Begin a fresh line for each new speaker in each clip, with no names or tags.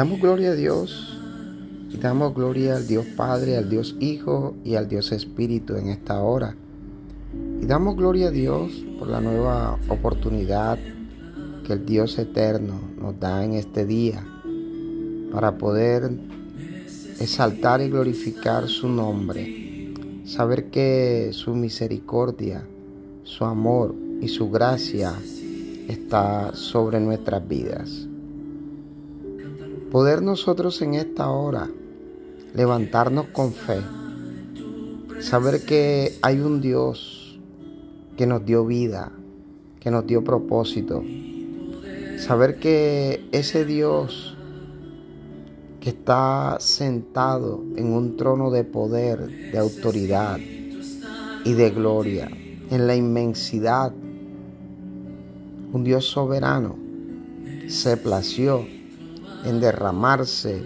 Damos gloria a Dios y damos gloria al Dios Padre, al Dios Hijo y al Dios Espíritu en esta hora. Y damos gloria a Dios por la nueva oportunidad que el Dios eterno nos da en este día para poder exaltar y glorificar su nombre. Saber que su misericordia, su amor y su gracia está sobre nuestras vidas. Poder nosotros en esta hora levantarnos con fe, saber que hay un Dios que nos dio vida, que nos dio propósito, saber que ese Dios que está sentado en un trono de poder, de autoridad y de gloria, en la inmensidad, un Dios soberano, se plació en derramarse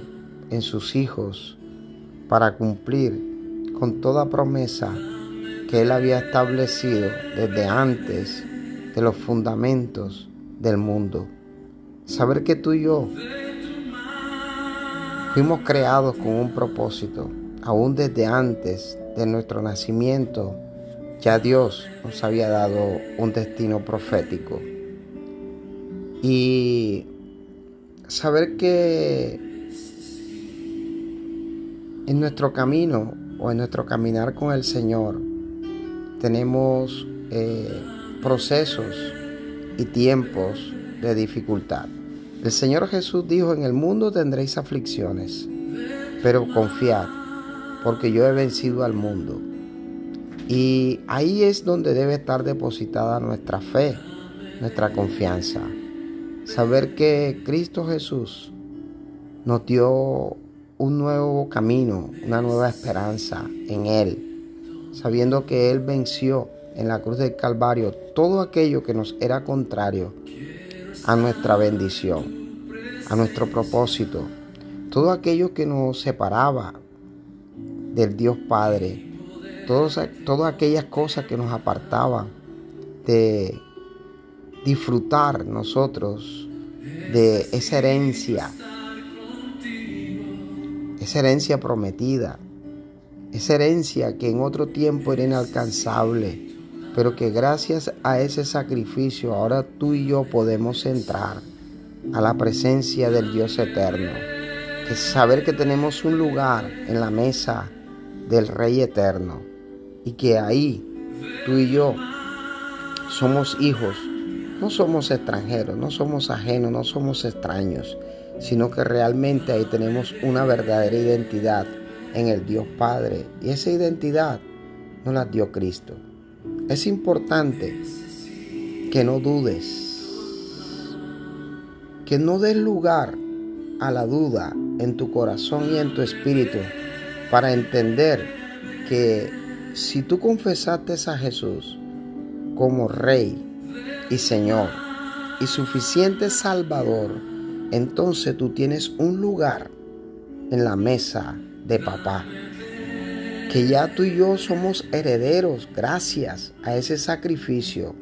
en sus hijos para cumplir con toda promesa que Él había establecido desde antes de los fundamentos del mundo. Saber que tú y yo fuimos creados con un propósito, aún desde antes de nuestro nacimiento, ya Dios nos había dado un destino profético. Y saber que en nuestro camino o en nuestro caminar con el Señor tenemos eh, procesos y tiempos de dificultad. El Señor Jesús dijo, en el mundo tendréis aflicciones, pero confiad, porque yo he vencido al mundo. Y ahí es donde debe estar depositada nuestra fe, nuestra confianza saber que Cristo Jesús nos dio un nuevo camino, una nueva esperanza en Él, sabiendo que Él venció en la cruz del Calvario todo aquello que nos era contrario a nuestra bendición, a nuestro propósito, todo aquello que nos separaba del Dios Padre, todas, todas aquellas cosas que nos apartaban de disfrutar nosotros de esa herencia, esa herencia prometida, esa herencia que en otro tiempo era inalcanzable, pero que gracias a ese sacrificio ahora tú y yo podemos entrar a la presencia del Dios eterno. Que saber que tenemos un lugar en la mesa del Rey eterno y que ahí tú y yo somos hijos no somos extranjeros, no somos ajenos, no somos extraños, sino que realmente ahí tenemos una verdadera identidad en el Dios Padre. Y esa identidad nos la dio Cristo. Es importante que no dudes, que no des lugar a la duda en tu corazón y en tu espíritu para entender que si tú confesaste a Jesús como Rey, y Señor y suficiente Salvador, entonces tú tienes un lugar en la mesa de papá. Que ya tú y yo somos herederos gracias a ese sacrificio.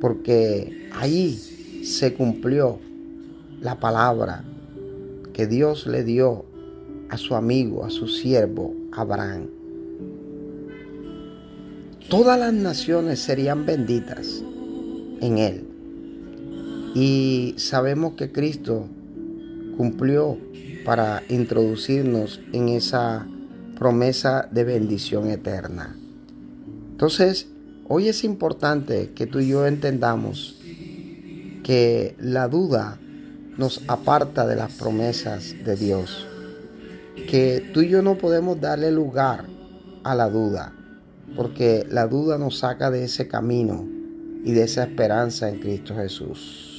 Porque ahí se cumplió la palabra que Dios le dio a su amigo, a su siervo Abraham. Todas las naciones serían benditas en Él. Y sabemos que Cristo cumplió para introducirnos en esa promesa de bendición eterna. Entonces, hoy es importante que tú y yo entendamos que la duda nos aparta de las promesas de Dios. Que tú y yo no podemos darle lugar a la duda, porque la duda nos saca de ese camino y de esa esperanza en Cristo Jesús.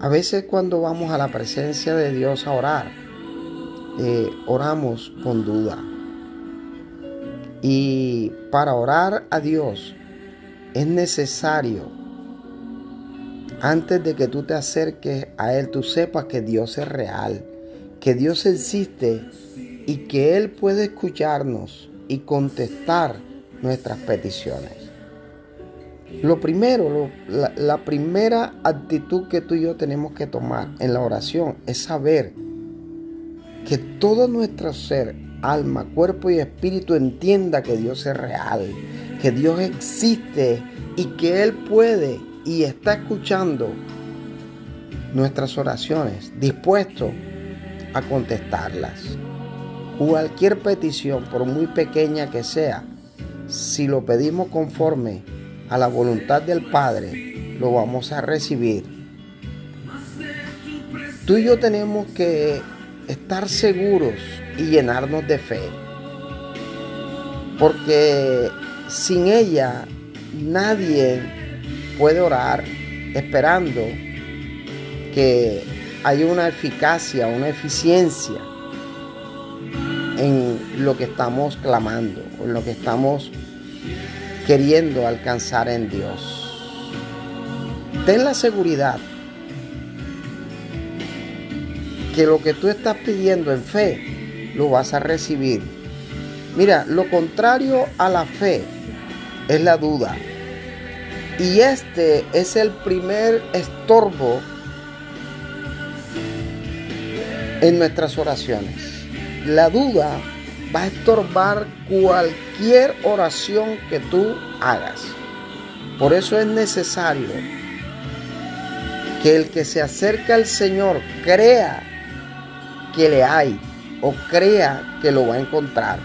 A veces cuando vamos a la presencia de Dios a orar, eh, oramos con duda. Y para orar a Dios es necesario, antes de que tú te acerques a Él, tú sepas que Dios es real, que Dios existe y que Él puede escucharnos y contestar nuestras peticiones. Lo primero, la, la primera actitud que tú y yo tenemos que tomar en la oración es saber que todo nuestro ser, alma, cuerpo y espíritu entienda que Dios es real, que Dios existe y que Él puede y está escuchando nuestras oraciones, dispuesto a contestarlas. Cualquier petición, por muy pequeña que sea, si lo pedimos conforme a la voluntad del Padre, lo vamos a recibir. Tú y yo tenemos que estar seguros y llenarnos de fe. Porque sin ella nadie puede orar esperando que haya una eficacia, una eficiencia en lo que estamos clamando, en lo que estamos queriendo alcanzar en Dios. Ten la seguridad que lo que tú estás pidiendo en fe lo vas a recibir. Mira, lo contrario a la fe es la duda. Y este es el primer estorbo en nuestras oraciones. La duda va a estorbar cualquier oración que tú hagas. Por eso es necesario que el que se acerca al Señor crea que le hay o crea que lo va a encontrar.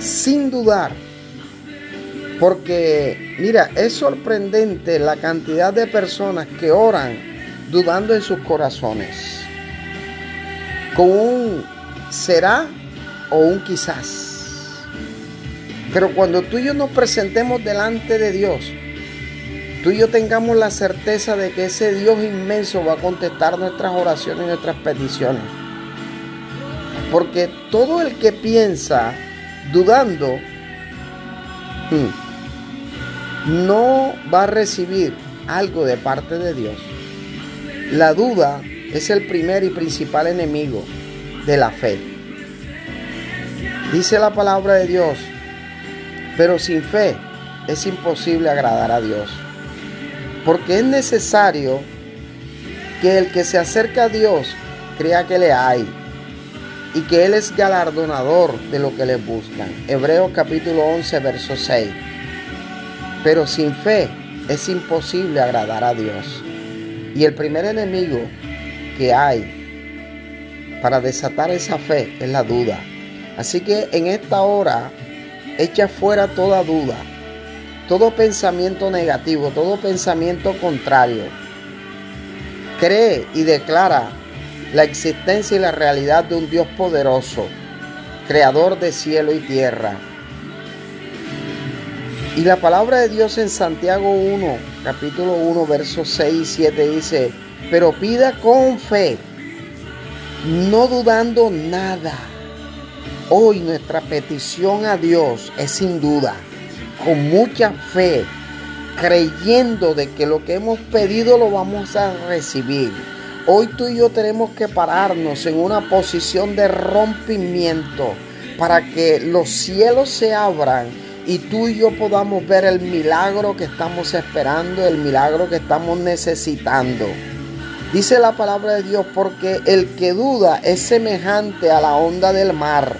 Sin dudar. Porque, mira, es sorprendente la cantidad de personas que oran dudando en sus corazones. Con un será o un quizás. Pero cuando tú y yo nos presentemos delante de Dios, tú y yo tengamos la certeza de que ese Dios inmenso va a contestar nuestras oraciones y nuestras peticiones. Porque todo el que piensa dudando, hmm, no va a recibir algo de parte de Dios. La duda es el primer y principal enemigo de la fe. Dice la palabra de Dios, pero sin fe es imposible agradar a Dios. Porque es necesario que el que se acerca a Dios crea que le hay y que Él es galardonador de lo que le buscan. Hebreos capítulo 11, verso 6. Pero sin fe es imposible agradar a Dios. Y el primer enemigo que hay para desatar esa fe es la duda. Así que en esta hora echa fuera toda duda, todo pensamiento negativo, todo pensamiento contrario. Cree y declara la existencia y la realidad de un Dios poderoso, creador de cielo y tierra. Y la palabra de Dios en Santiago 1, capítulo 1, versos 6 y 7 dice, pero pida con fe, no dudando nada. Hoy nuestra petición a Dios es sin duda, con mucha fe, creyendo de que lo que hemos pedido lo vamos a recibir Hoy tú y yo tenemos que pararnos en una posición de rompimiento para que los cielos se abran y tú y yo podamos ver el milagro que estamos esperando, el milagro que estamos necesitando. Dice la palabra de Dios, porque el que duda es semejante a la onda del mar,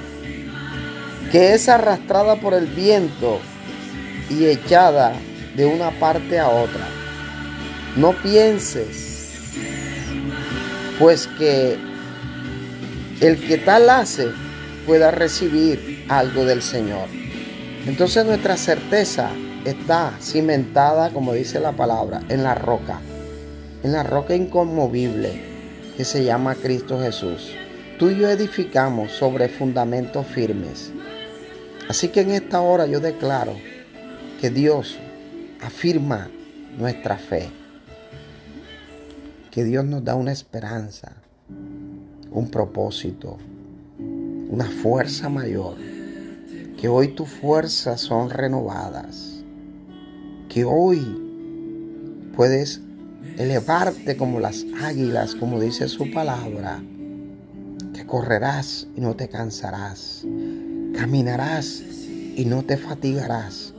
que es arrastrada por el viento y echada de una parte a otra. No pienses pues que el que tal hace pueda recibir algo del Señor. Entonces nuestra certeza está cimentada, como dice la palabra, en la roca, en la roca inconmovible que se llama Cristo Jesús. Tú y yo edificamos sobre fundamentos firmes. Así que en esta hora yo declaro que Dios afirma nuestra fe que Dios nos da una esperanza, un propósito, una fuerza mayor, que hoy tus fuerzas son renovadas, que hoy puedes elevarte como las águilas, como dice su palabra, que correrás y no te cansarás, caminarás y no te fatigarás,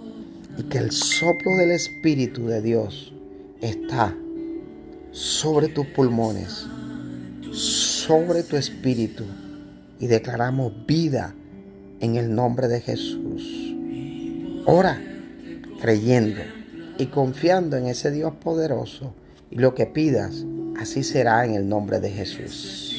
y que el soplo del Espíritu de Dios está sobre tus pulmones, sobre tu espíritu y declaramos vida en el nombre de Jesús. Ora creyendo y confiando en ese Dios poderoso y lo que pidas, así será en el nombre de Jesús.